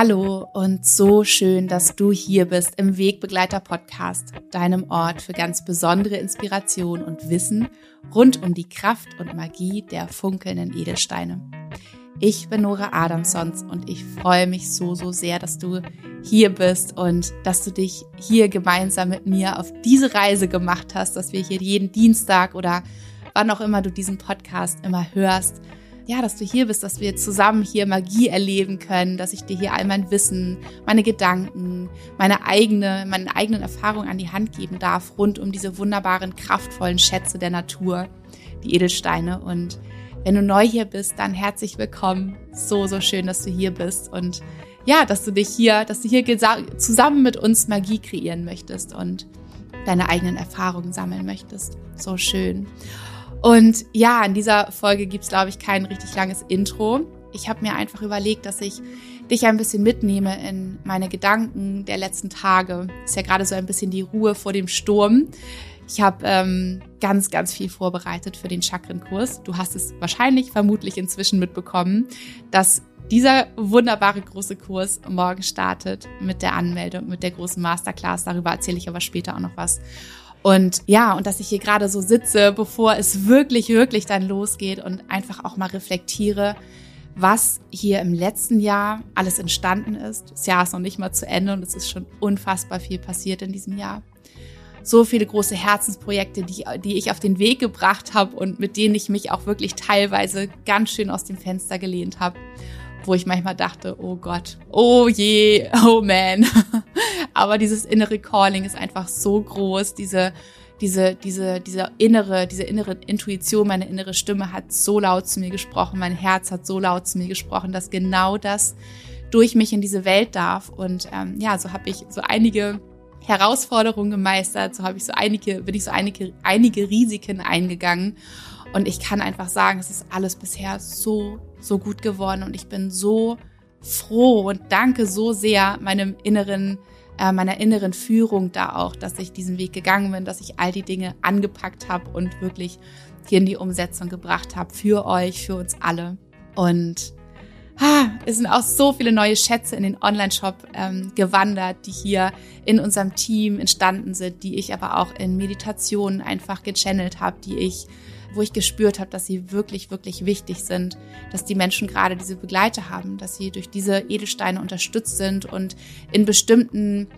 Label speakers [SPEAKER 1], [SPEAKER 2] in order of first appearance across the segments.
[SPEAKER 1] Hallo und so schön, dass du hier bist im Wegbegleiter Podcast, deinem Ort für ganz besondere Inspiration und Wissen rund um die Kraft und Magie der funkelnden Edelsteine. Ich bin Nora Adamsons und ich freue mich so, so sehr, dass du hier bist und dass du dich hier gemeinsam mit mir auf diese Reise gemacht hast, dass wir hier jeden Dienstag oder wann auch immer du diesen Podcast immer hörst, ja, dass du hier bist, dass wir zusammen hier Magie erleben können, dass ich dir hier all mein Wissen, meine Gedanken, meine eigene, meine eigenen Erfahrungen an die Hand geben darf rund um diese wunderbaren, kraftvollen Schätze der Natur, die Edelsteine. Und wenn du neu hier bist, dann herzlich willkommen. So, so schön, dass du hier bist und ja, dass du dich hier, dass du hier zusammen mit uns Magie kreieren möchtest und deine eigenen Erfahrungen sammeln möchtest. So schön. Und ja, in dieser Folge gibt's glaube ich, kein richtig langes Intro. Ich habe mir einfach überlegt, dass ich dich ein bisschen mitnehme in meine Gedanken der letzten Tage. Ist ja gerade so ein bisschen die Ruhe vor dem Sturm. Ich habe ähm, ganz, ganz viel vorbereitet für den Chakrenkurs. Du hast es wahrscheinlich, vermutlich inzwischen mitbekommen, dass dieser wunderbare große Kurs morgen startet mit der Anmeldung, mit der großen Masterclass. Darüber erzähle ich aber später auch noch was. Und ja, und dass ich hier gerade so sitze, bevor es wirklich, wirklich dann losgeht und einfach auch mal reflektiere, was hier im letzten Jahr alles entstanden ist. Das Jahr ist noch nicht mal zu Ende und es ist schon unfassbar viel passiert in diesem Jahr. So viele große Herzensprojekte, die, die ich auf den Weg gebracht habe und mit denen ich mich auch wirklich teilweise ganz schön aus dem Fenster gelehnt habe wo ich manchmal dachte, oh Gott, oh je, oh man. Aber dieses innere Calling ist einfach so groß, diese diese, diese, diese innere, diese innere Intuition, meine innere Stimme hat so laut zu mir gesprochen, mein Herz hat so laut zu mir gesprochen, dass genau das durch mich in diese Welt darf. Und ähm, ja, so habe ich so einige Herausforderungen gemeistert, so habe ich so einige, bin ich so einige, einige Risiken eingegangen. Und ich kann einfach sagen, es ist alles bisher so, so gut geworden und ich bin so froh und danke so sehr meinem inneren, äh, meiner inneren Führung da auch, dass ich diesen Weg gegangen bin, dass ich all die Dinge angepackt habe und wirklich hier in die Umsetzung gebracht habe für euch, für uns alle. Und ah, es sind auch so viele neue Schätze in den Online-Shop ähm, gewandert, die hier in unserem Team entstanden sind, die ich aber auch in Meditationen einfach gechannelt habe, die ich wo ich gespürt habe, dass sie wirklich, wirklich wichtig sind, dass die Menschen gerade diese Begleiter haben, dass sie durch diese Edelsteine unterstützt sind und in bestimmten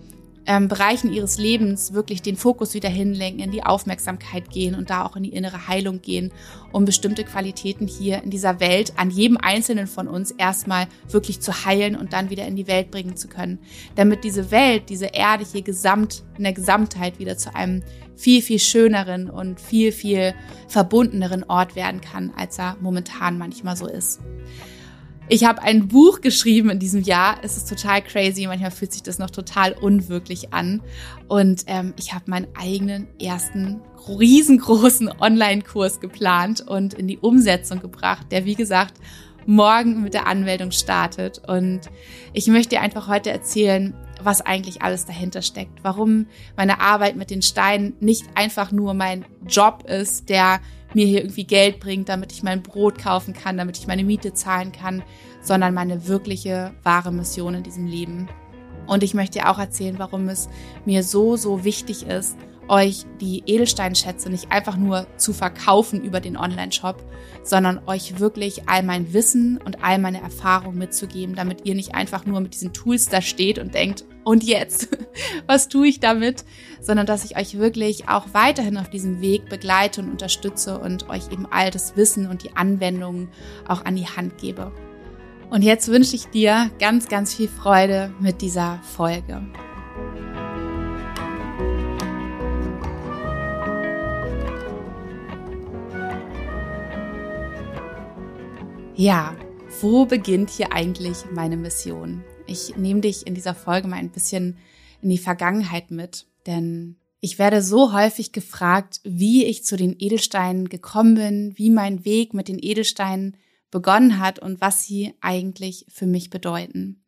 [SPEAKER 1] ähm, Bereichen ihres Lebens wirklich den Fokus wieder hinlenken, in die Aufmerksamkeit gehen und da auch in die innere Heilung gehen, um bestimmte Qualitäten hier in dieser Welt an jedem Einzelnen von uns erstmal wirklich zu heilen und dann wieder in die Welt bringen zu können. Damit diese Welt, diese Erde hier gesamt, in der Gesamtheit wieder zu einem viel, viel schöneren und viel, viel verbundeneren Ort werden kann, als er momentan manchmal so ist. Ich habe ein Buch geschrieben in diesem Jahr. Es ist total crazy. Manchmal fühlt sich das noch total unwirklich an. Und ähm, ich habe meinen eigenen ersten riesengroßen Online-Kurs geplant und in die Umsetzung gebracht, der wie gesagt morgen mit der Anmeldung startet. Und ich möchte dir einfach heute erzählen, was eigentlich alles dahinter steckt. Warum meine Arbeit mit den Steinen nicht einfach nur mein Job ist, der mir hier irgendwie Geld bringt, damit ich mein Brot kaufen kann, damit ich meine Miete zahlen kann, sondern meine wirkliche, wahre Mission in diesem Leben. Und ich möchte auch erzählen, warum es mir so, so wichtig ist, euch die Edelsteinschätze nicht einfach nur zu verkaufen über den Online-Shop, sondern euch wirklich all mein Wissen und all meine Erfahrungen mitzugeben, damit ihr nicht einfach nur mit diesen Tools da steht und denkt, und jetzt, was tue ich damit? Sondern dass ich euch wirklich auch weiterhin auf diesem Weg begleite und unterstütze und euch eben all das Wissen und die Anwendungen auch an die Hand gebe. Und jetzt wünsche ich dir ganz, ganz viel Freude mit dieser Folge. Ja, wo beginnt hier eigentlich meine Mission? Ich nehme dich in dieser Folge mal ein bisschen in die Vergangenheit mit, denn ich werde so häufig gefragt, wie ich zu den Edelsteinen gekommen bin, wie mein Weg mit den Edelsteinen begonnen hat und was sie eigentlich für mich bedeuten.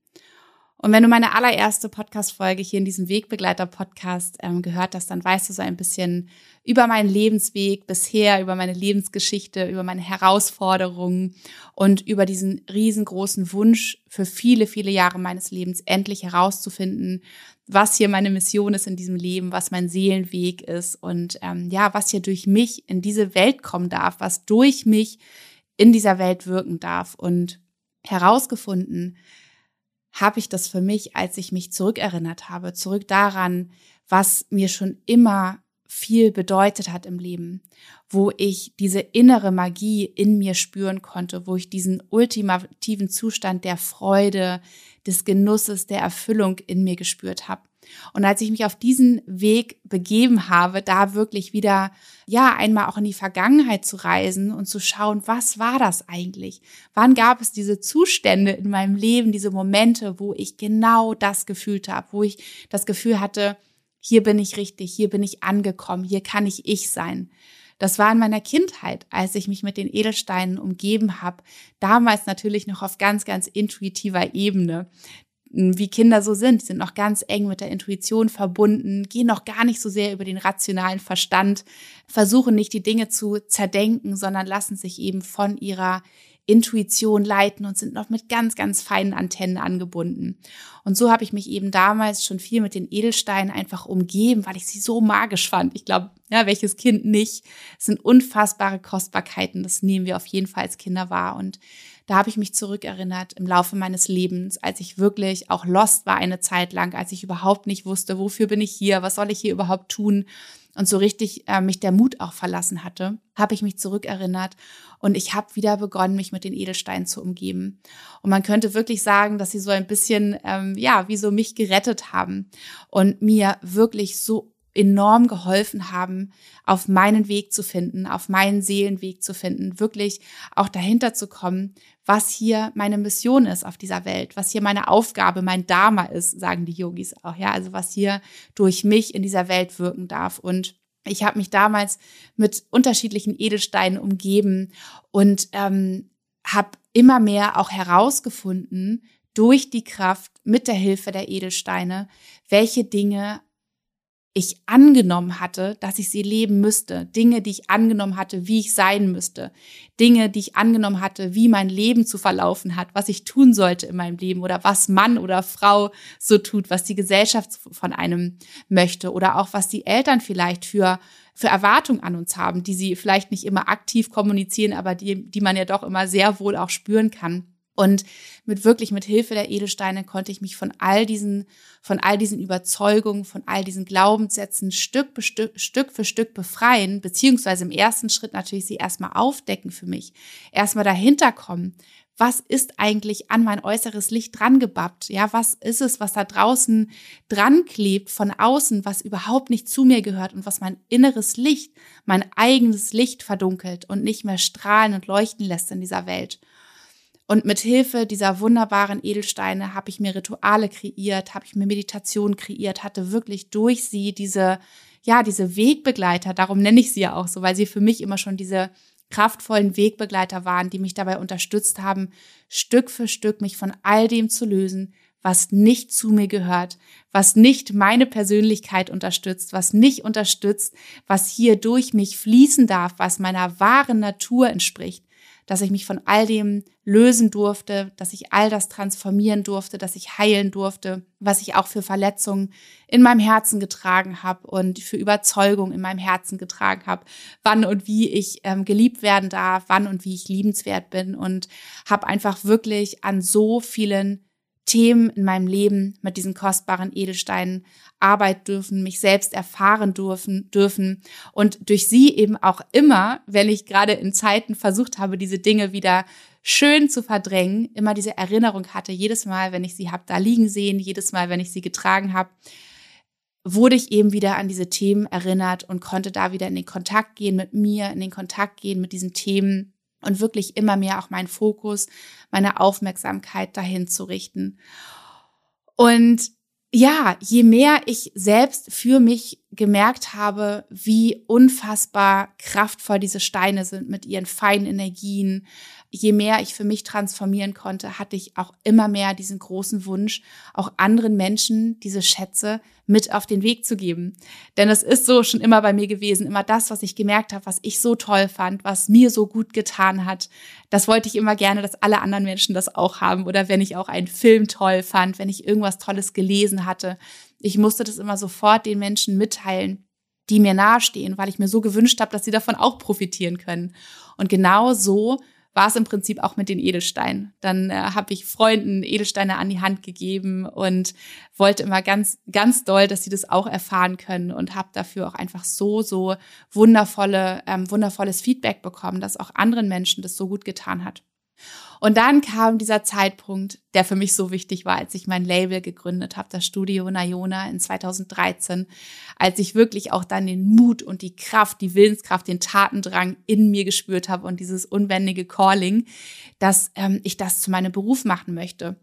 [SPEAKER 1] Und wenn du meine allererste Podcast-Folge hier in diesem Wegbegleiter-Podcast ähm, gehört hast, dann weißt du so ein bisschen über meinen Lebensweg bisher, über meine Lebensgeschichte, über meine Herausforderungen und über diesen riesengroßen Wunsch für viele, viele Jahre meines Lebens endlich herauszufinden, was hier meine Mission ist in diesem Leben, was mein Seelenweg ist und ähm, ja, was hier durch mich in diese Welt kommen darf, was durch mich in dieser Welt wirken darf. Und herausgefunden habe ich das für mich, als ich mich zurückerinnert habe, zurück daran, was mir schon immer viel bedeutet hat im Leben, wo ich diese innere Magie in mir spüren konnte, wo ich diesen ultimativen Zustand der Freude, des Genusses, der Erfüllung in mir gespürt habe. Und als ich mich auf diesen Weg begeben habe, da wirklich wieder, ja, einmal auch in die Vergangenheit zu reisen und zu schauen, was war das eigentlich? Wann gab es diese Zustände in meinem Leben, diese Momente, wo ich genau das gefühlt habe, wo ich das Gefühl hatte, hier bin ich richtig, hier bin ich angekommen, hier kann ich ich sein. Das war in meiner Kindheit, als ich mich mit den Edelsteinen umgeben habe. Damals natürlich noch auf ganz, ganz intuitiver Ebene wie Kinder so sind, sind noch ganz eng mit der Intuition verbunden, gehen noch gar nicht so sehr über den rationalen Verstand, versuchen nicht die Dinge zu zerdenken, sondern lassen sich eben von ihrer Intuition leiten und sind noch mit ganz, ganz feinen Antennen angebunden. Und so habe ich mich eben damals schon viel mit den Edelsteinen einfach umgeben, weil ich sie so magisch fand. Ich glaube, ja, welches Kind nicht? Es sind unfassbare Kostbarkeiten. Das nehmen wir auf jeden Fall als Kinder wahr. Und da habe ich mich zurückerinnert im Laufe meines Lebens, als ich wirklich auch lost war eine Zeit lang, als ich überhaupt nicht wusste, wofür bin ich hier, was soll ich hier überhaupt tun und so richtig äh, mich der Mut auch verlassen hatte, habe ich mich zurückerinnert und ich habe wieder begonnen, mich mit den Edelsteinen zu umgeben. Und man könnte wirklich sagen, dass sie so ein bisschen, ähm, ja, wie so mich gerettet haben und mir wirklich so enorm geholfen haben, auf meinen Weg zu finden, auf meinen Seelenweg zu finden, wirklich auch dahinter zu kommen, was hier meine Mission ist auf dieser Welt, was hier meine Aufgabe, mein Dharma ist, sagen die Yogis auch, ja, also was hier durch mich in dieser Welt wirken darf. Und ich habe mich damals mit unterschiedlichen Edelsteinen umgeben und ähm, habe immer mehr auch herausgefunden durch die Kraft mit der Hilfe der Edelsteine, welche Dinge ich angenommen hatte, dass ich sie leben müsste, Dinge, die ich angenommen hatte, wie ich sein müsste, Dinge, die ich angenommen hatte, wie mein Leben zu verlaufen hat, was ich tun sollte in meinem Leben oder was Mann oder Frau so tut, was die Gesellschaft von einem möchte oder auch was die Eltern vielleicht für für Erwartungen an uns haben, die sie vielleicht nicht immer aktiv kommunizieren, aber die, die man ja doch immer sehr wohl auch spüren kann. Und mit wirklich mit Hilfe der Edelsteine konnte ich mich von all diesen, von all diesen Überzeugungen, von all diesen Glaubenssätzen Stück, Stück, Stück für Stück befreien, beziehungsweise im ersten Schritt natürlich sie erstmal aufdecken für mich, erstmal dahinter kommen. Was ist eigentlich an mein äußeres Licht dran gebappt? Ja, was ist es, was da draußen dran klebt von außen, was überhaupt nicht zu mir gehört und was mein inneres Licht, mein eigenes Licht verdunkelt und nicht mehr strahlen und leuchten lässt in dieser Welt? Und mit Hilfe dieser wunderbaren Edelsteine habe ich mir Rituale kreiert, habe ich mir Meditation kreiert, hatte wirklich durch sie diese, ja, diese Wegbegleiter, darum nenne ich sie ja auch so, weil sie für mich immer schon diese kraftvollen Wegbegleiter waren, die mich dabei unterstützt haben, Stück für Stück mich von all dem zu lösen, was nicht zu mir gehört, was nicht meine Persönlichkeit unterstützt, was nicht unterstützt, was hier durch mich fließen darf, was meiner wahren Natur entspricht dass ich mich von all dem lösen durfte, dass ich all das transformieren durfte, dass ich heilen durfte, was ich auch für Verletzungen in meinem Herzen getragen habe und für Überzeugung in meinem Herzen getragen habe, wann und wie ich ähm, geliebt werden darf, wann und wie ich liebenswert bin und habe einfach wirklich an so vielen Themen in meinem Leben mit diesen kostbaren Edelsteinen arbeiten dürfen, mich selbst erfahren dürfen, dürfen und durch sie eben auch immer, wenn ich gerade in Zeiten versucht habe, diese Dinge wieder schön zu verdrängen, immer diese Erinnerung hatte, jedes Mal, wenn ich sie habe da liegen sehen, jedes Mal, wenn ich sie getragen habe, wurde ich eben wieder an diese Themen erinnert und konnte da wieder in den Kontakt gehen mit mir, in den Kontakt gehen mit diesen Themen und wirklich immer mehr auch meinen Fokus, meine Aufmerksamkeit dahin zu richten. Und ja, je mehr ich selbst für mich gemerkt habe, wie unfassbar kraftvoll diese Steine sind mit ihren feinen Energien, je mehr ich für mich transformieren konnte, hatte ich auch immer mehr diesen großen Wunsch, auch anderen Menschen diese Schätze mit auf den Weg zu geben. Denn es ist so schon immer bei mir gewesen, immer das, was ich gemerkt habe, was ich so toll fand, was mir so gut getan hat, das wollte ich immer gerne, dass alle anderen Menschen das auch haben. Oder wenn ich auch einen Film toll fand, wenn ich irgendwas Tolles gelesen hatte. Ich musste das immer sofort den Menschen mitteilen, die mir nahestehen, weil ich mir so gewünscht habe, dass sie davon auch profitieren können. Und genau so war es im Prinzip auch mit den Edelsteinen. Dann äh, habe ich Freunden Edelsteine an die Hand gegeben und wollte immer ganz, ganz doll, dass sie das auch erfahren können und habe dafür auch einfach so, so wundervolle, ähm, wundervolles Feedback bekommen, dass auch anderen Menschen das so gut getan hat. Und dann kam dieser Zeitpunkt, der für mich so wichtig war, als ich mein Label gegründet habe, das Studio Nayona in 2013, als ich wirklich auch dann den Mut und die Kraft, die Willenskraft, den Tatendrang in mir gespürt habe und dieses unbändige Calling, dass ähm, ich das zu meinem Beruf machen möchte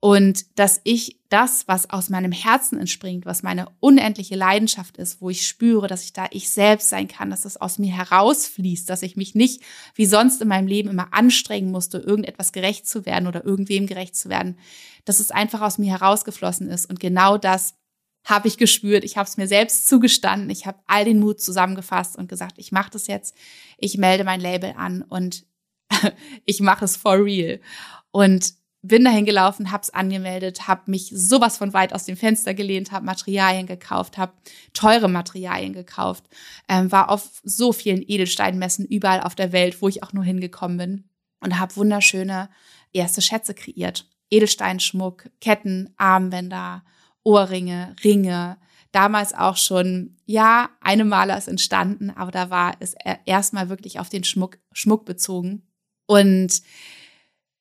[SPEAKER 1] und dass ich das, was aus meinem Herzen entspringt, was meine unendliche Leidenschaft ist, wo ich spüre, dass ich da ich selbst sein kann, dass das aus mir herausfließt, dass ich mich nicht wie sonst in meinem Leben immer anstrengen musste, irgendetwas gerecht zu werden oder irgendwem gerecht zu werden, dass es einfach aus mir herausgeflossen ist. Und genau das habe ich gespürt. Ich habe es mir selbst zugestanden. Ich habe all den Mut zusammengefasst und gesagt, ich mache das jetzt. Ich melde mein Label an und ich mache es for real. Und bin dahin gelaufen, hab's angemeldet, hab mich sowas von weit aus dem Fenster gelehnt, hab Materialien gekauft, hab teure Materialien gekauft, ähm, war auf so vielen Edelsteinmessen überall auf der Welt, wo ich auch nur hingekommen bin und hab wunderschöne erste Schätze kreiert. Edelsteinschmuck, Ketten, Armbänder, Ohrringe, Ringe. Damals auch schon, ja, eine Maler ist entstanden, aber da war es erstmal wirklich auf den Schmuck, Schmuck bezogen. Und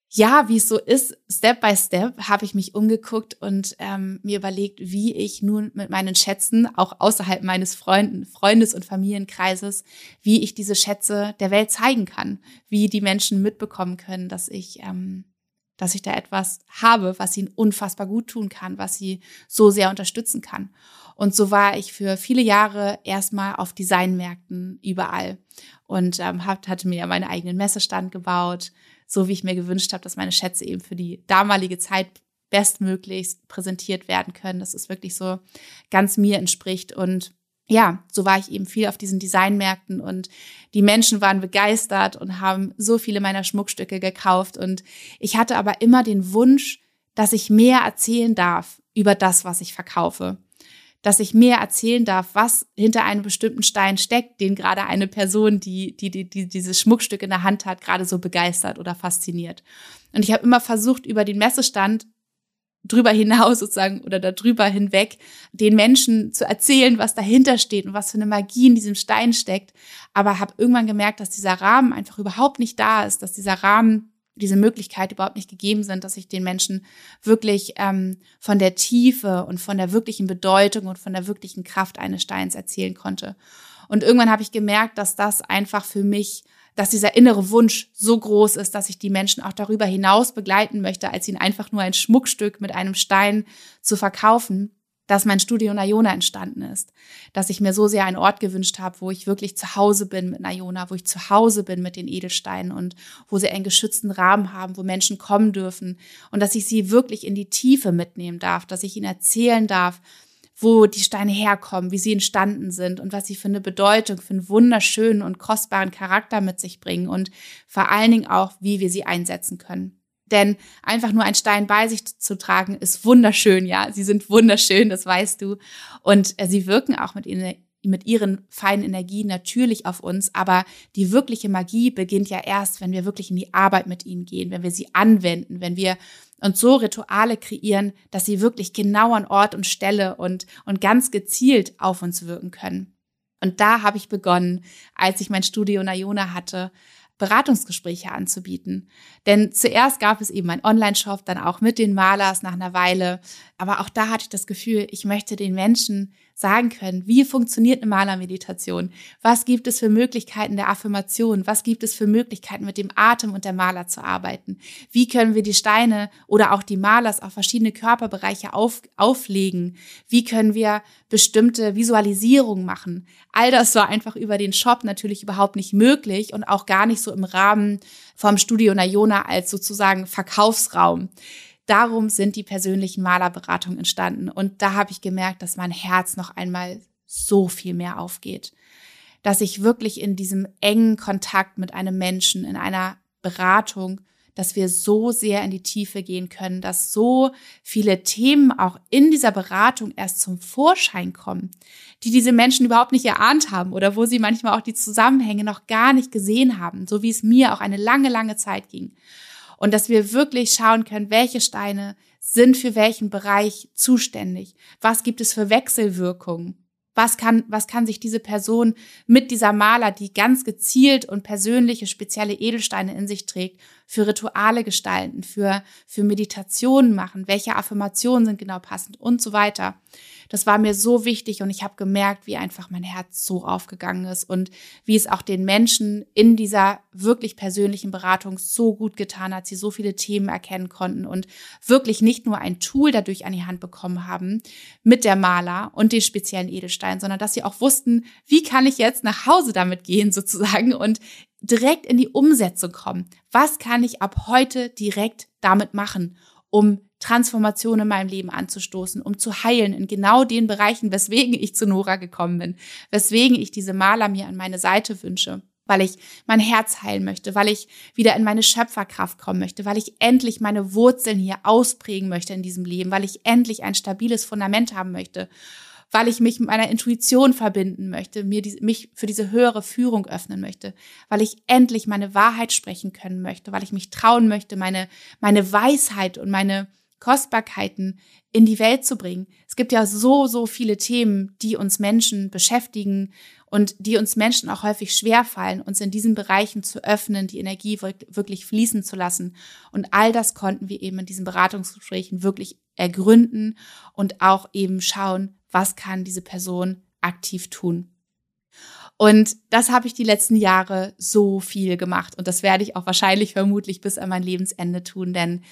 [SPEAKER 1] ja, wie es so ist, Step by Step habe ich mich umgeguckt und ähm, mir überlegt, wie ich nun mit meinen Schätzen, auch außerhalb meines Freunden, Freundes- und Familienkreises, wie ich diese Schätze der Welt zeigen kann, wie die Menschen mitbekommen können, dass ich, ähm, dass ich da etwas habe, was ihnen unfassbar gut tun kann, was sie so sehr unterstützen kann. Und so war ich für viele Jahre erstmal auf Designmärkten überall und ähm, hatte mir meinen eigenen Messestand gebaut, so wie ich mir gewünscht habe, dass meine Schätze eben für die damalige Zeit bestmöglichst präsentiert werden können, dass es wirklich so ganz mir entspricht. Und ja, so war ich eben viel auf diesen Designmärkten und die Menschen waren begeistert und haben so viele meiner Schmuckstücke gekauft. Und ich hatte aber immer den Wunsch, dass ich mehr erzählen darf über das, was ich verkaufe dass ich mehr erzählen darf, was hinter einem bestimmten Stein steckt, den gerade eine Person, die, die, die, die dieses Schmuckstück in der Hand hat, gerade so begeistert oder fasziniert. Und ich habe immer versucht, über den Messestand drüber hinaus sozusagen oder darüber hinweg den Menschen zu erzählen, was dahinter steht und was für eine Magie in diesem Stein steckt. Aber habe irgendwann gemerkt, dass dieser Rahmen einfach überhaupt nicht da ist, dass dieser Rahmen diese Möglichkeit überhaupt nicht gegeben sind, dass ich den Menschen wirklich ähm, von der Tiefe und von der wirklichen Bedeutung und von der wirklichen Kraft eines Steins erzählen konnte. Und irgendwann habe ich gemerkt, dass das einfach für mich, dass dieser innere Wunsch so groß ist, dass ich die Menschen auch darüber hinaus begleiten möchte, als ihnen einfach nur ein Schmuckstück mit einem Stein zu verkaufen, dass mein Studio Nayona entstanden ist, dass ich mir so sehr einen Ort gewünscht habe, wo ich wirklich zu Hause bin mit Nayona, wo ich zu Hause bin mit den Edelsteinen und wo sie einen geschützten Rahmen haben, wo Menschen kommen dürfen und dass ich sie wirklich in die Tiefe mitnehmen darf, dass ich ihnen erzählen darf, wo die Steine herkommen, wie sie entstanden sind und was sie für eine Bedeutung, für einen wunderschönen und kostbaren Charakter mit sich bringen und vor allen Dingen auch, wie wir sie einsetzen können. Denn einfach nur ein Stein bei sich zu tragen, ist wunderschön, ja. Sie sind wunderschön, das weißt du. Und äh, sie wirken auch mit, mit ihren feinen Energien natürlich auf uns. Aber die wirkliche Magie beginnt ja erst, wenn wir wirklich in die Arbeit mit ihnen gehen, wenn wir sie anwenden, wenn wir uns so Rituale kreieren, dass sie wirklich genau an Ort und Stelle und, und ganz gezielt auf uns wirken können. Und da habe ich begonnen, als ich mein Studio Nayona hatte, Beratungsgespräche anzubieten. Denn zuerst gab es eben einen Online-Shop, dann auch mit den Malers nach einer Weile. Aber auch da hatte ich das Gefühl, ich möchte den Menschen sagen können, wie funktioniert eine Malermeditation? Was gibt es für Möglichkeiten der Affirmation? Was gibt es für Möglichkeiten mit dem Atem und der Maler zu arbeiten? Wie können wir die Steine oder auch die Malers auf verschiedene Körperbereiche auf, auflegen? Wie können wir bestimmte Visualisierungen machen? All das war einfach über den Shop natürlich überhaupt nicht möglich und auch gar nicht so im Rahmen vom Studio Nayona als sozusagen Verkaufsraum darum sind die persönlichen Malerberatungen entstanden. Und da habe ich gemerkt, dass mein Herz noch einmal so viel mehr aufgeht. Dass ich wirklich in diesem engen Kontakt mit einem Menschen, in einer Beratung, dass wir so sehr in die Tiefe gehen können, dass so viele Themen auch in dieser Beratung erst zum Vorschein kommen, die diese Menschen überhaupt nicht erahnt haben oder wo sie manchmal auch die Zusammenhänge noch gar nicht gesehen haben, so wie es mir auch eine lange, lange Zeit ging und dass wir wirklich schauen können, welche Steine sind für welchen Bereich zuständig. Was gibt es für Wechselwirkungen? Was kann, was kann sich diese Person mit dieser Maler, die ganz gezielt und persönliche spezielle Edelsteine in sich trägt, für Rituale gestalten, für, für Meditationen machen? Welche Affirmationen sind genau passend und so weiter? Das war mir so wichtig und ich habe gemerkt, wie einfach mein Herz so aufgegangen ist und wie es auch den Menschen in dieser wirklich persönlichen Beratung so gut getan hat, sie so viele Themen erkennen konnten und wirklich nicht nur ein Tool dadurch an die Hand bekommen haben mit der Maler und den speziellen Edelstein, sondern dass sie auch wussten, wie kann ich jetzt nach Hause damit gehen sozusagen und direkt in die Umsetzung kommen. Was kann ich ab heute direkt damit machen, um Transformation in meinem Leben anzustoßen, um zu heilen in genau den Bereichen, weswegen ich zu Nora gekommen bin, weswegen ich diese Maler mir an meine Seite wünsche, weil ich mein Herz heilen möchte, weil ich wieder in meine Schöpferkraft kommen möchte, weil ich endlich meine Wurzeln hier ausprägen möchte in diesem Leben, weil ich endlich ein stabiles Fundament haben möchte weil ich mich mit meiner Intuition verbinden möchte, mir die, mich für diese höhere Führung öffnen möchte, weil ich endlich meine Wahrheit sprechen können möchte, weil ich mich trauen möchte, meine, meine Weisheit und meine Kostbarkeiten in die Welt zu bringen. Es gibt ja so, so viele Themen, die uns Menschen beschäftigen und die uns Menschen auch häufig schwerfallen, uns in diesen Bereichen zu öffnen, die Energie wirklich fließen zu lassen. Und all das konnten wir eben in diesen Beratungsgesprächen wirklich ergründen und auch eben schauen, was kann diese Person aktiv tun. Und das habe ich die letzten Jahre so viel gemacht und das werde ich auch wahrscheinlich vermutlich bis an mein Lebensende tun, denn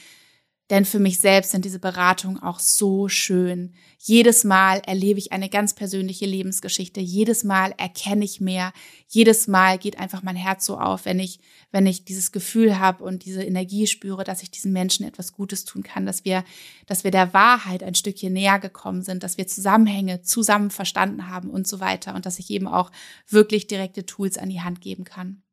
[SPEAKER 1] denn für mich selbst sind diese Beratungen auch so schön. Jedes Mal erlebe ich eine ganz persönliche Lebensgeschichte. Jedes Mal erkenne ich mehr. Jedes Mal geht einfach mein Herz so auf, wenn ich, wenn ich dieses Gefühl habe und diese Energie spüre, dass ich diesen Menschen etwas Gutes tun kann, dass wir, dass wir der Wahrheit ein Stückchen näher gekommen sind, dass wir Zusammenhänge zusammen verstanden haben und so weiter und dass ich eben auch wirklich direkte Tools an die Hand geben kann.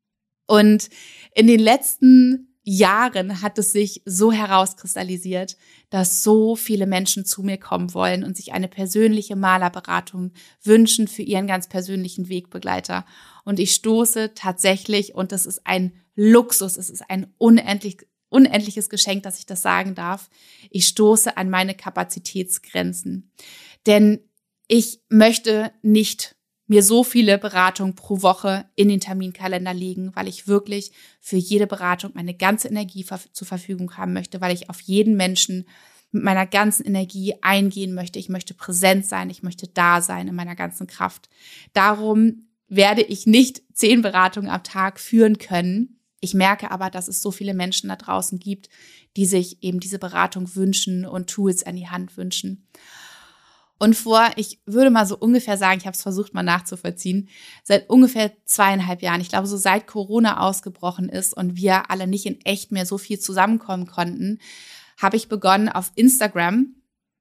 [SPEAKER 1] Und in den letzten Jahren hat es sich so herauskristallisiert, dass so viele Menschen zu mir kommen wollen und sich eine persönliche Malerberatung wünschen für ihren ganz persönlichen Wegbegleiter. Und ich stoße tatsächlich, und das ist ein Luxus, es ist ein unendlich, unendliches Geschenk, dass ich das sagen darf, ich stoße an meine Kapazitätsgrenzen. Denn ich möchte nicht mir so viele Beratungen pro Woche in den Terminkalender legen, weil ich wirklich für jede Beratung meine ganze Energie zur Verfügung haben möchte, weil ich auf jeden Menschen mit meiner ganzen Energie eingehen möchte. Ich möchte präsent sein, ich möchte da sein in meiner ganzen Kraft. Darum werde ich nicht zehn Beratungen am Tag führen können. Ich merke aber, dass es so viele Menschen da draußen gibt, die sich eben diese Beratung wünschen und Tools an die Hand wünschen. Und vor, ich würde mal so ungefähr sagen, ich habe es versucht mal nachzuvollziehen, seit ungefähr zweieinhalb Jahren, ich glaube so seit Corona ausgebrochen ist und wir alle nicht in echt mehr so viel zusammenkommen konnten, habe ich begonnen auf Instagram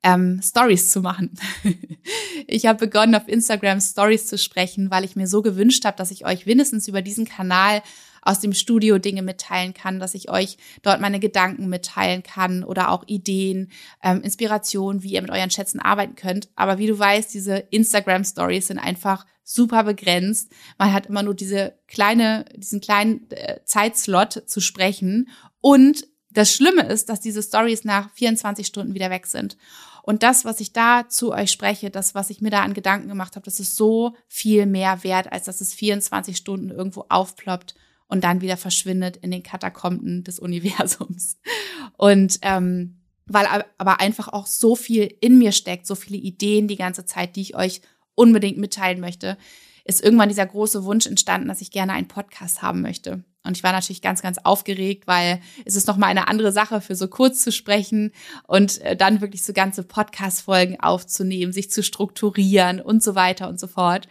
[SPEAKER 1] ähm, Stories zu machen. ich habe begonnen auf Instagram Stories zu sprechen, weil ich mir so gewünscht habe, dass ich euch mindestens über diesen Kanal aus dem Studio Dinge mitteilen kann, dass ich euch dort meine Gedanken mitteilen kann oder auch Ideen, ähm, Inspiration, wie ihr mit euren Schätzen arbeiten könnt. Aber wie du weißt, diese Instagram Stories sind einfach super begrenzt. Man hat immer nur diese kleine, diesen kleinen äh, Zeitslot zu sprechen. Und das Schlimme ist, dass diese Stories nach 24 Stunden wieder weg sind. Und das, was ich da zu euch spreche, das, was ich mir da an Gedanken gemacht habe, das ist so viel mehr wert, als dass es 24 Stunden irgendwo aufploppt und dann wieder verschwindet in den Katakomben des Universums. Und ähm, weil aber einfach auch so viel in mir steckt, so viele Ideen die ganze Zeit, die ich euch unbedingt mitteilen möchte, ist irgendwann dieser große Wunsch entstanden, dass ich gerne einen Podcast haben möchte. Und ich war natürlich ganz, ganz aufgeregt, weil es ist nochmal eine andere Sache, für so kurz zu sprechen und äh, dann wirklich so ganze Podcast-Folgen aufzunehmen, sich zu strukturieren und so weiter und so fort.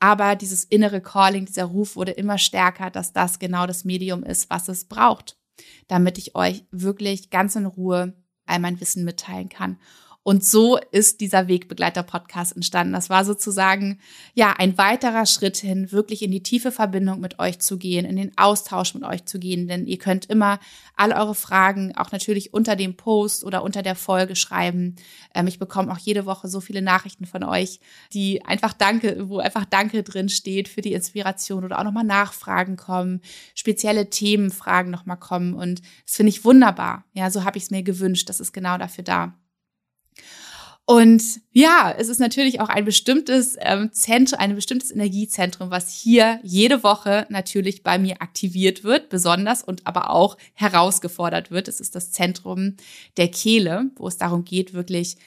[SPEAKER 1] Aber dieses innere Calling, dieser Ruf wurde immer stärker, dass das genau das Medium ist, was es braucht, damit ich euch wirklich ganz in Ruhe all mein Wissen mitteilen kann. Und so ist dieser Wegbegleiter-Podcast entstanden. Das war sozusagen, ja, ein weiterer Schritt hin, wirklich in die tiefe Verbindung mit euch zu gehen, in den Austausch mit euch zu gehen. Denn ihr könnt immer all eure Fragen auch natürlich unter dem Post oder unter der Folge schreiben. Ähm, ich bekomme auch jede Woche so viele Nachrichten von euch, die einfach Danke, wo einfach Danke drin steht für die Inspiration oder auch nochmal Nachfragen kommen, spezielle Themenfragen nochmal kommen. Und das finde ich wunderbar. Ja, so habe ich es mir gewünscht. Das ist genau dafür da. Und ja, es ist natürlich auch ein bestimmtes ähm, Zentrum, ein bestimmtes Energiezentrum, was hier jede Woche natürlich bei mir aktiviert wird, besonders und aber auch herausgefordert wird. Es ist das Zentrum der Kehle, wo es darum geht, wirklich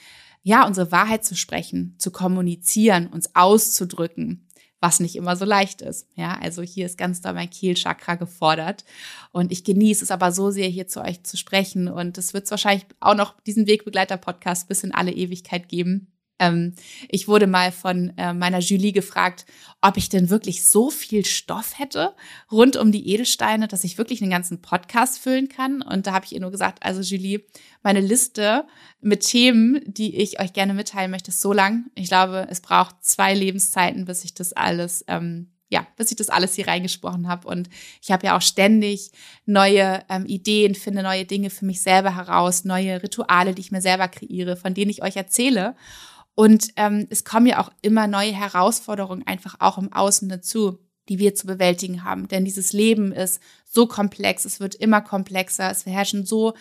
[SPEAKER 1] ja, unsere Wahrheit zu sprechen, zu kommunizieren, uns auszudrücken was nicht immer so leicht ist. Ja, also hier ist ganz doll mein Kehlchakra gefordert. Und ich genieße es aber so sehr, hier zu euch zu sprechen. Und es wird wahrscheinlich auch noch diesen Wegbegleiter-Podcast bis in alle Ewigkeit geben. Ähm, ich wurde mal von äh, meiner Julie gefragt, ob ich denn wirklich so viel Stoff hätte rund um die Edelsteine, dass ich wirklich einen ganzen Podcast füllen kann. Und da habe ich ihr nur gesagt, also Julie, meine Liste mit Themen, die ich euch gerne mitteilen möchte, ist so lang. Ich glaube, es braucht zwei Lebenszeiten, bis ich das alles ähm, ja, bis ich das alles hier reingesprochen habe. Und ich habe ja auch ständig neue ähm, Ideen, finde neue Dinge für mich selber heraus, neue Rituale, die ich mir selber kreiere, von denen ich euch erzähle. Und ähm, es kommen ja auch immer neue Herausforderungen einfach auch im Außen dazu, die wir zu bewältigen haben. Denn dieses Leben ist so komplex, es wird immer komplexer, es herrschen so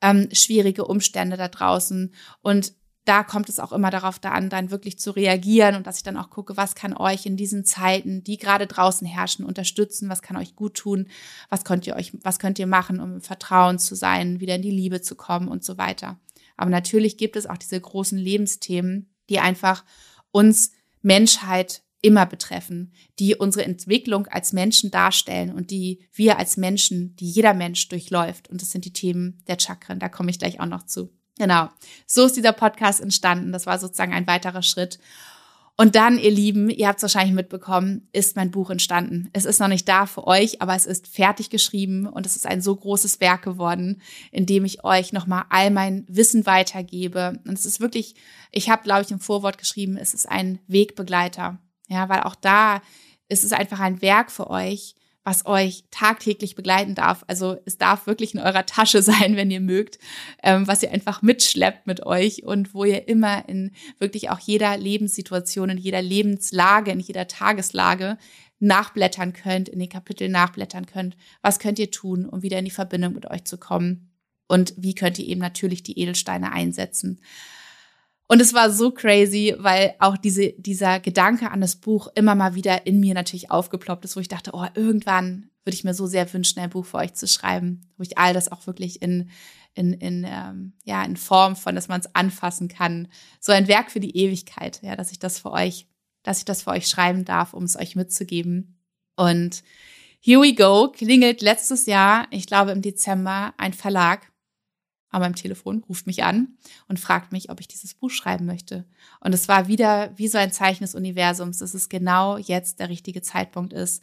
[SPEAKER 1] ähm, schwierige Umstände da draußen. Und da kommt es auch immer darauf da an, dann wirklich zu reagieren und dass ich dann auch gucke, was kann euch in diesen Zeiten, die gerade draußen herrschen, unterstützen, was kann euch gut tun, was könnt ihr euch, was könnt ihr machen, um im Vertrauen zu sein, wieder in die Liebe zu kommen und so weiter. Aber natürlich gibt es auch diese großen Lebensthemen, die einfach uns Menschheit immer betreffen, die unsere Entwicklung als Menschen darstellen und die wir als Menschen, die jeder Mensch durchläuft. Und das sind die Themen der Chakren. Da komme ich gleich auch noch zu. Genau. So ist dieser Podcast entstanden. Das war sozusagen ein weiterer Schritt. Und dann, ihr Lieben, ihr habt es wahrscheinlich mitbekommen, ist mein Buch entstanden. Es ist noch nicht da für euch, aber es ist fertig geschrieben und es ist ein so großes Werk geworden, in dem ich euch nochmal all mein Wissen weitergebe. Und es ist wirklich, ich habe, glaube ich, im Vorwort geschrieben, es ist ein Wegbegleiter. Ja, weil auch da ist es einfach ein Werk für euch, was euch tagtäglich begleiten darf. Also es darf wirklich in eurer Tasche sein, wenn ihr mögt, ähm, was ihr einfach mitschleppt mit euch und wo ihr immer in wirklich auch jeder Lebenssituation, in jeder Lebenslage, in jeder Tageslage nachblättern könnt, in den Kapiteln nachblättern könnt. Was könnt ihr tun, um wieder in die Verbindung mit euch zu kommen? Und wie könnt ihr eben natürlich die Edelsteine einsetzen? Und es war so crazy, weil auch diese, dieser Gedanke an das Buch immer mal wieder in mir natürlich aufgeploppt ist, wo ich dachte, oh, irgendwann würde ich mir so sehr wünschen, ein Buch für euch zu schreiben, wo ich all das auch wirklich in, in, in, ähm, ja, in Form von, dass man es anfassen kann. So ein Werk für die Ewigkeit, ja, dass ich das für euch, dass ich das für euch schreiben darf, um es euch mitzugeben. Und here we go, klingelt letztes Jahr, ich glaube im Dezember, ein Verlag an meinem Telefon, ruft mich an und fragt mich, ob ich dieses Buch schreiben möchte. Und es war wieder wie so ein Zeichen des Universums, dass es genau jetzt der richtige Zeitpunkt ist,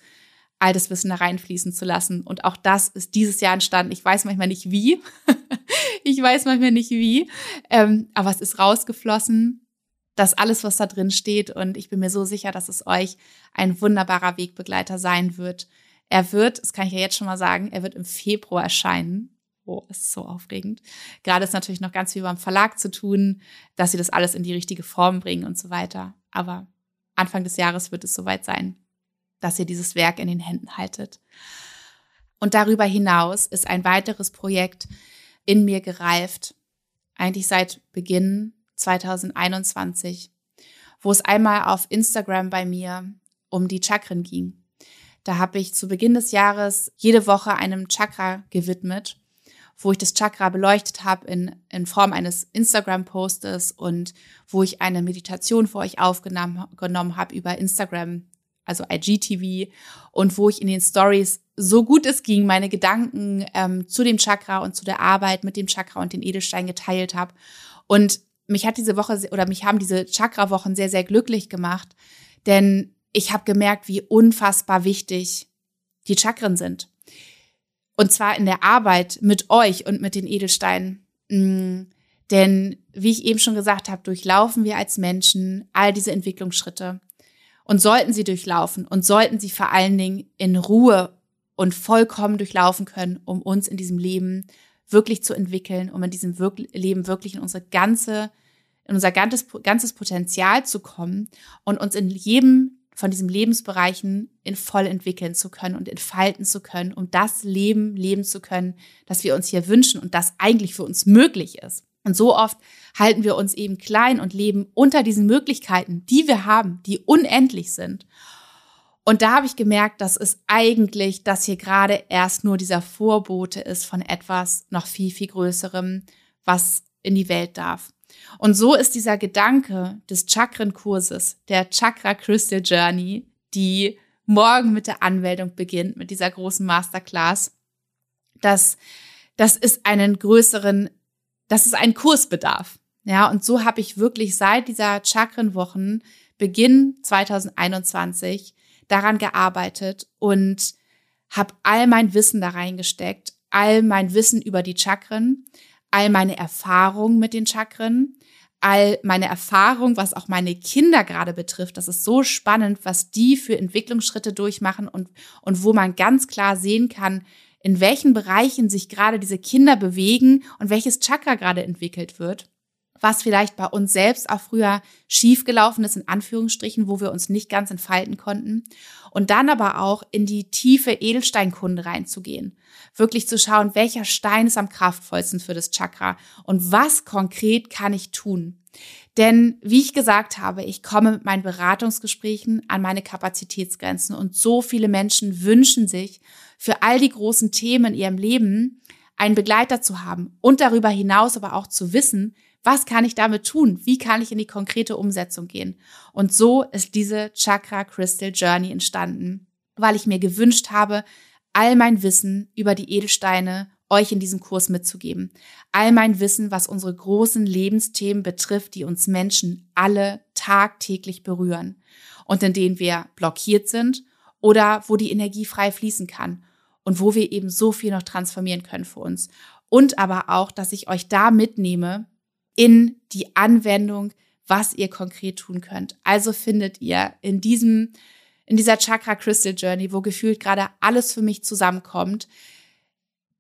[SPEAKER 1] all das Wissen da reinfließen zu lassen. Und auch das ist dieses Jahr entstanden. Ich weiß manchmal nicht wie. ich weiß manchmal nicht wie. Ähm, aber es ist rausgeflossen. Das alles, was da drin steht. Und ich bin mir so sicher, dass es euch ein wunderbarer Wegbegleiter sein wird. Er wird, das kann ich ja jetzt schon mal sagen, er wird im Februar erscheinen. Oh, ist so aufregend. Gerade ist natürlich noch ganz viel beim Verlag zu tun, dass sie das alles in die richtige Form bringen und so weiter. Aber Anfang des Jahres wird es soweit sein, dass ihr dieses Werk in den Händen haltet. Und darüber hinaus ist ein weiteres Projekt in mir gereift, eigentlich seit Beginn 2021, wo es einmal auf Instagram bei mir um die Chakren ging. Da habe ich zu Beginn des Jahres jede Woche einem Chakra gewidmet wo ich das Chakra beleuchtet habe in, in Form eines Instagram-Postes und wo ich eine Meditation für euch aufgenommen habe über Instagram, also IGTV, und wo ich in den Stories so gut es ging meine Gedanken ähm, zu dem Chakra und zu der Arbeit mit dem Chakra und den Edelstein geteilt habe. Und mich hat diese Woche oder mich haben diese Chakra-Wochen sehr, sehr glücklich gemacht, denn ich habe gemerkt, wie unfassbar wichtig die Chakren sind. Und zwar in der Arbeit mit euch und mit den Edelsteinen. Mm, denn wie ich eben schon gesagt habe, durchlaufen wir als Menschen all diese Entwicklungsschritte und sollten sie durchlaufen und sollten sie vor allen Dingen in Ruhe und vollkommen durchlaufen können, um uns in diesem Leben wirklich zu entwickeln, um in diesem Wir Leben wirklich in unsere ganze, in unser ganzes, ganzes Potenzial zu kommen und uns in jedem von diesen Lebensbereichen in voll entwickeln zu können und entfalten zu können, um das Leben leben zu können, das wir uns hier wünschen und das eigentlich für uns möglich ist. Und so oft halten wir uns eben klein und leben unter diesen Möglichkeiten, die wir haben, die unendlich sind. Und da habe ich gemerkt, dass es eigentlich, dass hier gerade erst nur dieser Vorbote ist von etwas noch viel, viel Größerem, was in die Welt darf. Und so ist dieser Gedanke des Chakrenkurses, der Chakra Crystal Journey, die morgen mit der Anmeldung beginnt, mit dieser großen Masterclass, dass das ist einen größeren, das ist ein Kursbedarf. Ja, und so habe ich wirklich seit dieser Chakrenwochen Beginn 2021 daran gearbeitet und habe all mein Wissen da reingesteckt, all mein Wissen über die Chakren, all meine Erfahrung mit den Chakren, all meine Erfahrung, was auch meine Kinder gerade betrifft. Das ist so spannend, was die für Entwicklungsschritte durchmachen und, und wo man ganz klar sehen kann, in welchen Bereichen sich gerade diese Kinder bewegen und welches Chakra gerade entwickelt wird was vielleicht bei uns selbst auch früher schiefgelaufen ist, in Anführungsstrichen, wo wir uns nicht ganz entfalten konnten. Und dann aber auch in die tiefe Edelsteinkunde reinzugehen. Wirklich zu schauen, welcher Stein ist am kraftvollsten für das Chakra und was konkret kann ich tun. Denn wie ich gesagt habe, ich komme mit meinen Beratungsgesprächen an meine Kapazitätsgrenzen und so viele Menschen wünschen sich für all die großen Themen in ihrem Leben einen Begleiter zu haben und darüber hinaus aber auch zu wissen, was kann ich damit tun? Wie kann ich in die konkrete Umsetzung gehen? Und so ist diese Chakra Crystal Journey entstanden, weil ich mir gewünscht habe, all mein Wissen über die Edelsteine euch in diesem Kurs mitzugeben. All mein Wissen, was unsere großen Lebensthemen betrifft, die uns Menschen alle tagtäglich berühren und in denen wir blockiert sind oder wo die Energie frei fließen kann und wo wir eben so viel noch transformieren können für uns. Und aber auch, dass ich euch da mitnehme, in die Anwendung, was ihr konkret tun könnt. Also findet ihr in diesem, in dieser Chakra Crystal Journey, wo gefühlt gerade alles für mich zusammenkommt,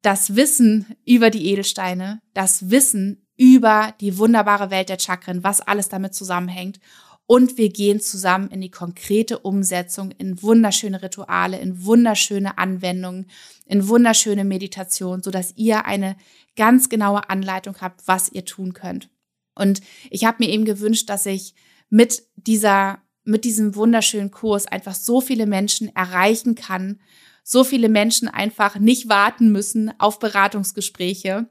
[SPEAKER 1] das Wissen über die Edelsteine, das Wissen über die wunderbare Welt der Chakren, was alles damit zusammenhängt. Und wir gehen zusammen in die konkrete Umsetzung, in wunderschöne Rituale, in wunderschöne Anwendungen, in wunderschöne Meditation, so dass ihr eine ganz genaue Anleitung habt, was ihr tun könnt. Und ich habe mir eben gewünscht, dass ich mit dieser, mit diesem wunderschönen Kurs einfach so viele Menschen erreichen kann, so viele Menschen einfach nicht warten müssen auf Beratungsgespräche,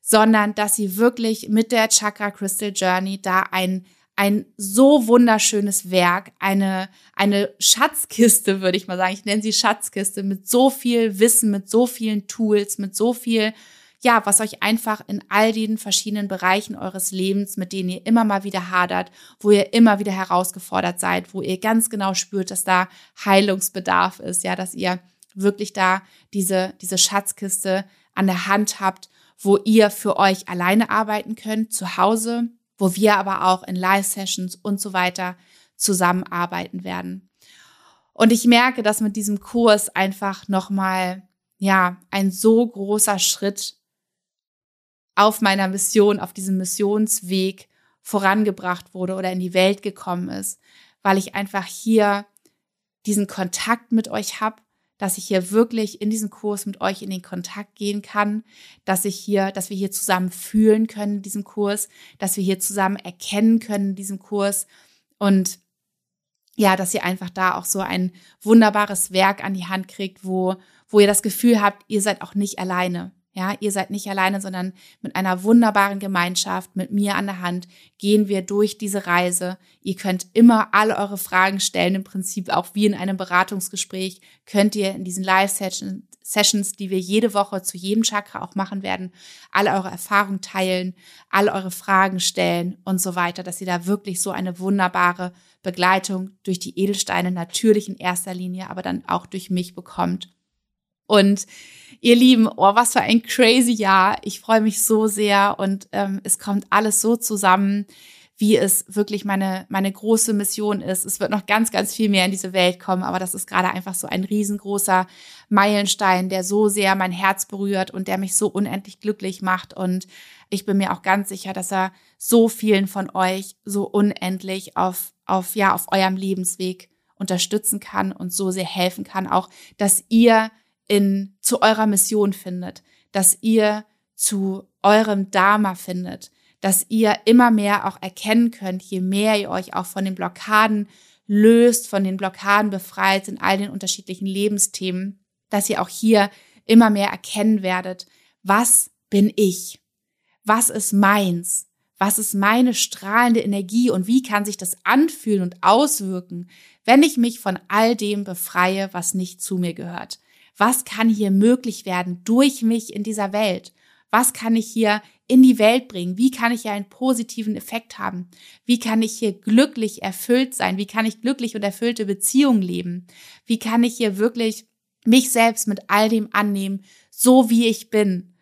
[SPEAKER 1] sondern dass sie wirklich mit der Chakra Crystal Journey da ein ein so wunderschönes Werk, eine, eine Schatzkiste, würde ich mal sagen. Ich nenne sie Schatzkiste mit so viel Wissen, mit so vielen Tools, mit so viel ja, was euch einfach in all den verschiedenen Bereichen eures Lebens, mit denen ihr immer mal wieder hadert, wo ihr immer wieder herausgefordert seid, wo ihr ganz genau spürt, dass da Heilungsbedarf ist, ja, dass ihr wirklich da diese, diese Schatzkiste an der Hand habt, wo ihr für euch alleine arbeiten könnt, zu Hause, wo wir aber auch in Live-Sessions und so weiter zusammenarbeiten werden. Und ich merke, dass mit diesem Kurs einfach nochmal, ja, ein so großer Schritt auf meiner Mission, auf diesem Missionsweg vorangebracht wurde oder in die Welt gekommen ist, weil ich einfach hier diesen Kontakt mit euch habe, dass ich hier wirklich in diesen Kurs mit euch in den Kontakt gehen kann, dass ich hier, dass wir hier zusammen fühlen können in diesem Kurs, dass wir hier zusammen erkennen können in diesem Kurs und ja, dass ihr einfach da auch so ein wunderbares Werk an die Hand kriegt, wo, wo ihr das Gefühl habt, ihr seid auch nicht alleine. Ja, ihr seid nicht alleine, sondern mit einer wunderbaren Gemeinschaft, mit mir an der Hand, gehen wir durch diese Reise. Ihr könnt immer alle eure Fragen stellen, im Prinzip auch wie in einem Beratungsgespräch, könnt ihr in diesen Live-Sessions, die wir jede Woche zu jedem Chakra auch machen werden, alle eure Erfahrungen teilen, alle eure Fragen stellen und so weiter, dass ihr da wirklich so eine wunderbare Begleitung durch die Edelsteine natürlich in erster Linie, aber dann auch durch mich bekommt. Und ihr Lieben, oh, was für ein crazy Jahr. Ich freue mich so sehr und ähm, es kommt alles so zusammen, wie es wirklich meine, meine große Mission ist. Es wird noch ganz, ganz viel mehr in diese Welt kommen, aber das ist gerade einfach so ein riesengroßer Meilenstein, der so sehr mein Herz berührt und der mich so unendlich glücklich macht. Und ich bin mir auch ganz sicher, dass er so vielen von euch so unendlich auf, auf, ja, auf eurem Lebensweg unterstützen kann und so sehr helfen kann, auch, dass ihr in, zu eurer Mission findet, dass ihr zu eurem Dharma findet, dass ihr immer mehr auch erkennen könnt, je mehr ihr euch auch von den Blockaden löst, von den Blockaden befreit in all den unterschiedlichen Lebensthemen, dass ihr auch hier immer mehr erkennen werdet, was bin ich? Was ist meins? Was ist meine strahlende Energie und wie kann sich das anfühlen und auswirken, wenn ich mich von all dem befreie, was nicht zu mir gehört? Was kann hier möglich werden durch mich in dieser Welt? Was kann ich hier in die Welt bringen? Wie kann ich hier einen positiven Effekt haben? Wie kann ich hier glücklich erfüllt sein? Wie kann ich glücklich und erfüllte Beziehungen leben? Wie kann ich hier wirklich mich selbst mit all dem annehmen, so wie ich bin?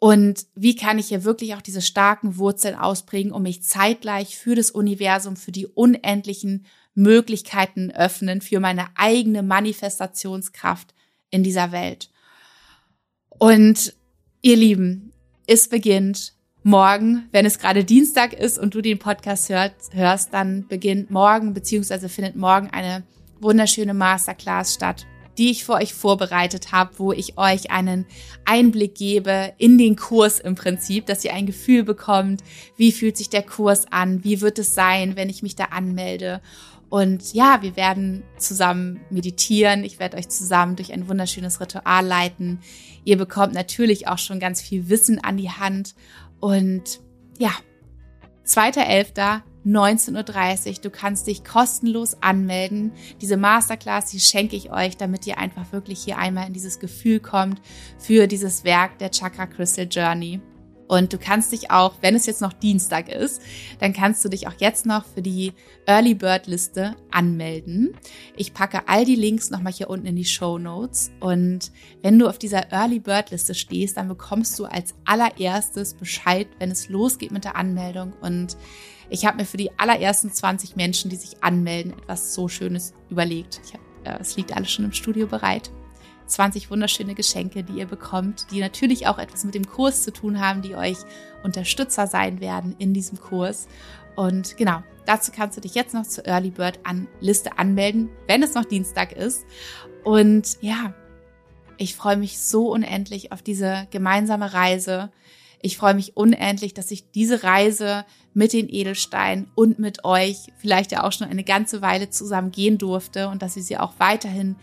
[SPEAKER 1] Und wie kann ich hier wirklich auch diese starken Wurzeln ausprägen, um mich zeitgleich für das Universum, für die unendlichen Möglichkeiten öffnen, für meine eigene Manifestationskraft, in dieser Welt. Und ihr Lieben, es beginnt morgen, wenn es gerade Dienstag ist und du den Podcast hörst, hörst dann beginnt morgen beziehungsweise findet morgen eine wunderschöne Masterclass statt, die ich für euch vorbereitet habe, wo ich euch einen Einblick gebe in den Kurs im Prinzip, dass ihr ein Gefühl bekommt, wie fühlt sich der Kurs an, wie wird es sein, wenn ich mich da anmelde und ja, wir werden zusammen meditieren. Ich werde euch zusammen durch ein wunderschönes Ritual leiten. Ihr bekommt natürlich auch schon ganz viel Wissen an die Hand. Und ja, 2.11. 19.30 Uhr. Du kannst dich kostenlos anmelden. Diese Masterclass, die schenke ich euch, damit ihr einfach wirklich hier einmal in dieses Gefühl kommt für dieses Werk der Chakra Crystal Journey. Und du kannst dich auch, wenn es jetzt noch Dienstag ist, dann kannst du dich auch jetzt noch für die Early Bird Liste anmelden. Ich packe all die Links nochmal hier unten in die Show Notes. Und wenn du auf dieser Early Bird Liste stehst, dann bekommst du als allererstes Bescheid, wenn es losgeht mit der Anmeldung. Und ich habe mir für die allerersten 20 Menschen, die sich anmelden, etwas so Schönes überlegt. Ich hab, äh, es liegt alles schon im Studio bereit. 20 wunderschöne Geschenke, die ihr bekommt, die natürlich auch etwas mit dem Kurs zu tun haben, die euch Unterstützer sein werden in diesem Kurs. Und genau, dazu kannst du dich jetzt noch zur Early Bird an Liste anmelden, wenn es noch Dienstag ist. Und ja, ich freue mich so unendlich auf diese gemeinsame Reise. Ich freue mich unendlich, dass ich diese Reise mit den Edelsteinen und mit euch vielleicht ja auch schon eine ganze Weile zusammen gehen durfte und dass ich sie auch weiterhin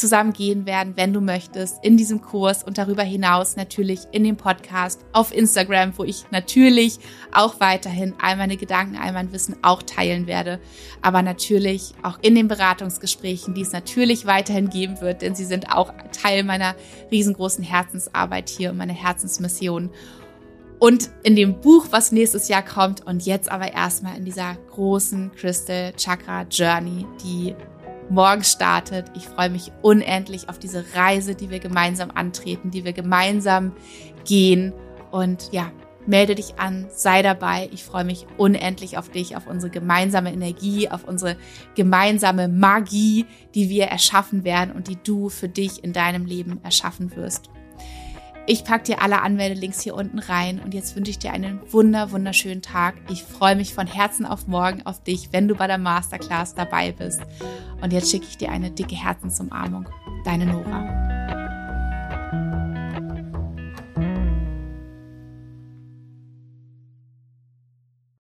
[SPEAKER 1] zusammen gehen werden, wenn du möchtest, in diesem Kurs und darüber hinaus natürlich in dem Podcast, auf Instagram, wo ich natürlich auch weiterhin all meine Gedanken, all mein Wissen auch teilen werde, aber natürlich auch in den Beratungsgesprächen, die es natürlich weiterhin geben wird, denn sie sind auch Teil meiner riesengroßen Herzensarbeit hier und meiner Herzensmission. Und in dem Buch, was nächstes Jahr kommt und jetzt aber erstmal in dieser großen Crystal Chakra Journey, die morgen startet. Ich freue mich unendlich auf diese Reise, die wir gemeinsam antreten, die wir gemeinsam gehen. Und ja, melde dich an, sei dabei. Ich freue mich unendlich auf dich, auf unsere gemeinsame Energie, auf unsere gemeinsame Magie, die wir erschaffen werden und die du für dich in deinem Leben erschaffen wirst. Ich packe dir alle Anmeldelinks hier unten rein und jetzt wünsche ich dir einen wunder, wunderschönen Tag. Ich freue mich von Herzen auf morgen auf dich, wenn du bei der Masterclass dabei bist. Und jetzt schicke ich dir eine dicke Herzensumarmung. Deine Nora.